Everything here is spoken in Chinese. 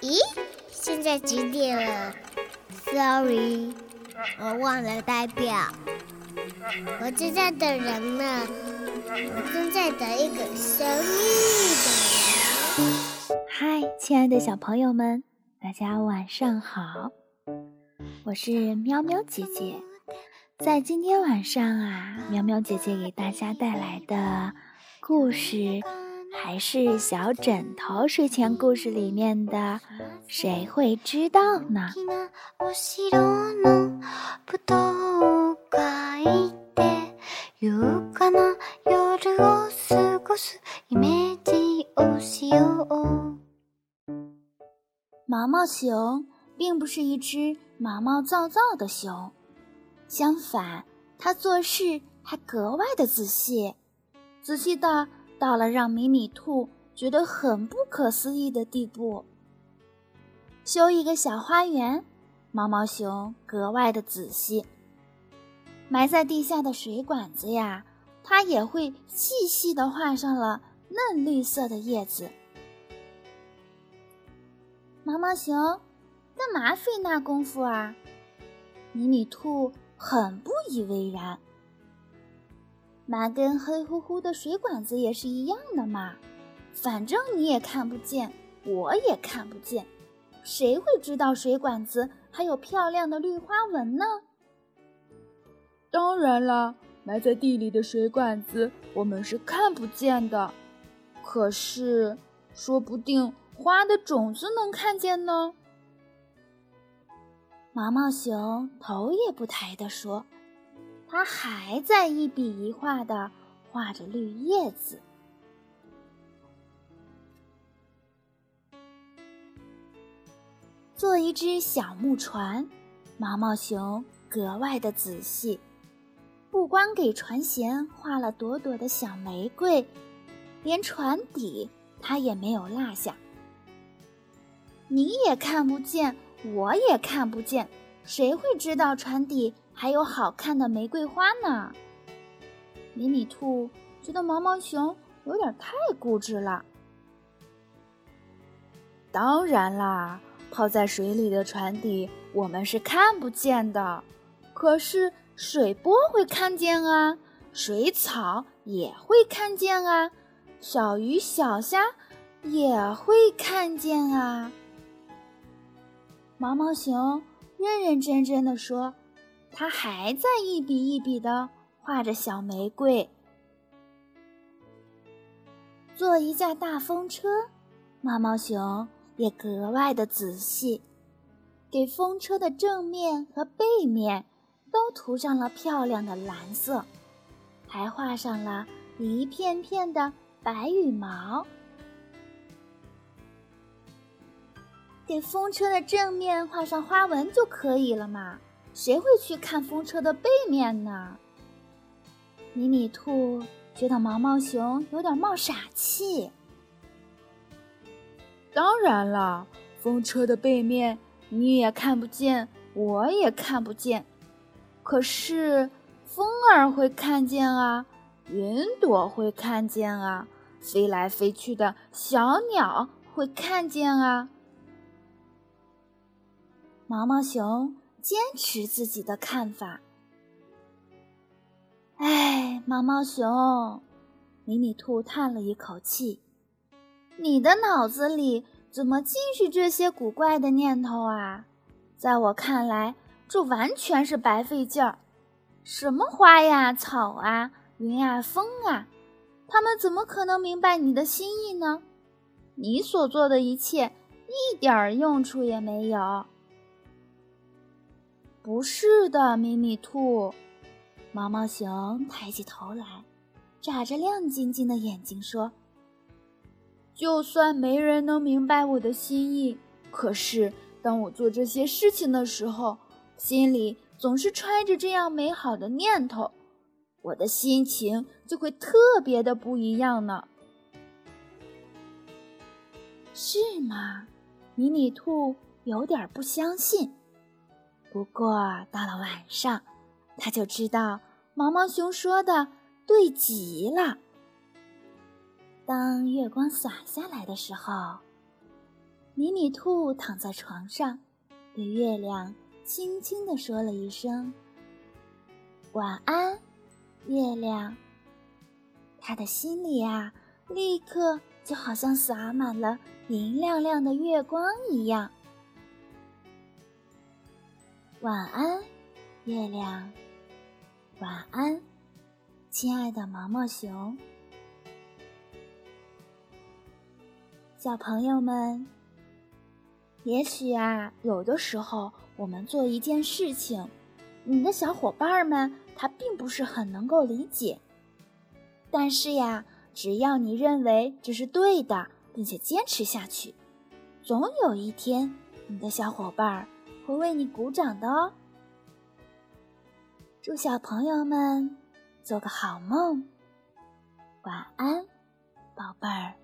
咦，现在几点了？Sorry，我忘了代表。我正在等人呢，我正在等一个神秘的人。嗨，亲爱的小朋友们，大家晚上好，我是喵喵姐姐。在今天晚上啊，喵喵姐姐给大家带来的故事。还是小枕头睡前故事里面的，谁会知道呢？毛毛熊并不是一只毛毛躁躁的熊，相反，它做事还格外的仔细，仔细到。到了让米米兔觉得很不可思议的地步。修一个小花园，毛毛熊格外的仔细。埋在地下的水管子呀，它也会细细的画上了嫩绿色的叶子。毛毛熊，干嘛费那功夫啊？米米兔很不以为然。满根黑乎乎的水管子也是一样的嘛，反正你也看不见，我也看不见，谁会知道水管子还有漂亮的绿花纹呢？当然啦，埋在地里的水管子我们是看不见的，可是说不定花的种子能看见呢。毛毛熊头也不抬地说。他还在一笔一画的画着绿叶子。做一只小木船，毛毛熊格外的仔细，不光给船舷画了朵朵的小玫瑰，连船底它也没有落下。你也看不见，我也看不见，谁会知道船底？还有好看的玫瑰花呢。米米兔觉得毛毛熊有点太固执了。当然啦，泡在水里的船底我们是看不见的，可是水波会看见啊，水草也会看见啊，小鱼小虾也会看见啊。毛毛熊认认真真的说。他还在一笔一笔的画着小玫瑰。做一架大风车，毛毛熊也格外的仔细，给风车的正面和背面都涂上了漂亮的蓝色，还画上了一片片的白羽毛。给风车的正面画上花纹就可以了嘛。谁会去看风车的背面呢？米米兔觉得毛毛熊有点冒傻气。当然了，风车的背面你也看不见，我也看不见。可是风儿会看见啊，云朵会看见啊，飞来飞去的小鸟会看见啊。毛毛熊。坚持自己的看法。哎，毛毛熊，米米兔叹了一口气：“你的脑子里怎么尽是这些古怪的念头啊？在我看来，这完全是白费劲儿。什么花呀、草啊、云啊、风啊，他们怎么可能明白你的心意呢？你所做的一切一点用处也没有。”不是的，米米兔。毛毛熊抬起头来，眨着亮晶晶的眼睛说：“就算没人能明白我的心意，可是当我做这些事情的时候，心里总是揣着这样美好的念头，我的心情就会特别的不一样呢。”是吗？米米兔有点不相信。不过到了晚上，他就知道毛毛熊说的对极了。当月光洒下来的时候，米米兔躺在床上，对月亮轻轻地说了一声：“晚安，月亮。”他的心里啊，立刻就好像洒满了明亮亮的月光一样。晚安，月亮。晚安，亲爱的毛毛熊。小朋友们，也许啊，有的时候我们做一件事情，你的小伙伴们他并不是很能够理解。但是呀，只要你认为这是对的，并且坚持下去，总有一天，你的小伙伴会为你鼓掌的哦。祝小朋友们做个好梦，晚安，宝贝儿。